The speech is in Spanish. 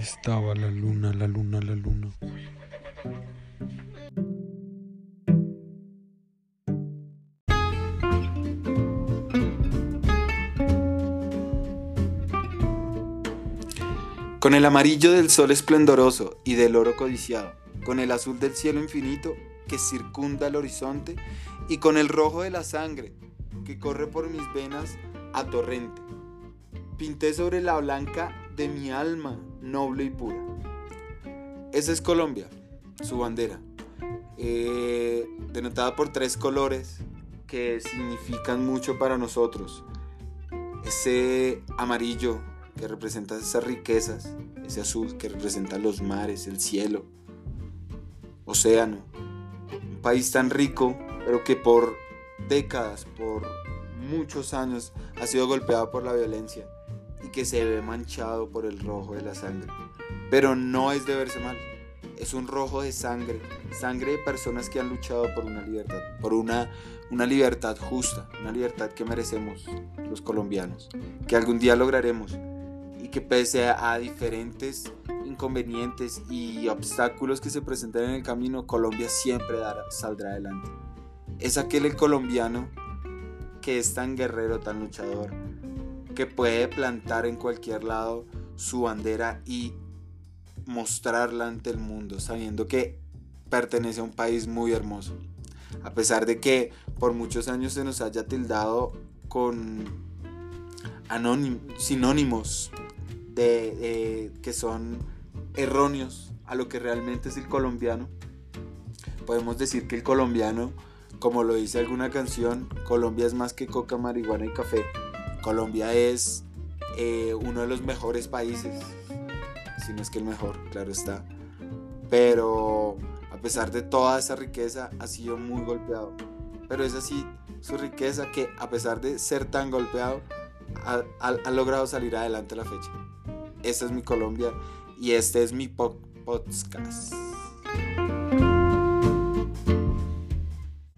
Estaba la luna, la luna, la luna. Con el amarillo del sol esplendoroso y del oro codiciado, con el azul del cielo infinito que circunda el horizonte y con el rojo de la sangre que corre por mis venas a torrente. Pinté sobre la blanca de mi alma noble y pura. Esa es Colombia, su bandera, eh, denotada por tres colores que significan mucho para nosotros. Ese amarillo que representa esas riquezas, ese azul que representa los mares, el cielo, océano. Un país tan rico, pero que por décadas, por muchos años, ha sido golpeado por la violencia y que se ve manchado por el rojo de la sangre. Pero no es de verse mal, es un rojo de sangre, sangre de personas que han luchado por una libertad, por una, una libertad justa, una libertad que merecemos los colombianos, que algún día lograremos y que pese a, diferentes inconvenientes y obstáculos que se presentan en el camino, Colombia siempre dará, saldrá adelante. Es aquel el colombiano que es tan guerrero, tan luchador, que puede plantar en cualquier lado su bandera y mostrarla ante el mundo, sabiendo que pertenece a un país muy hermoso. A pesar de que por muchos años se nos haya tildado con sinónimos de, que son erróneos a lo que realmente es el colombiano. Podemos decir que el colombiano, como lo dice alguna canción, Colombia es más que coca, marihuana y café. Colombia es eh, uno de los mejores países, si no es que el mejor, claro está. Pero a pesar de toda esa riqueza, ha sido muy golpeado. Pero es así su riqueza que a pesar de ser tan golpeado, ha, ha logrado salir adelante a la fecha. Esta es mi Colombia y este es mi podcast.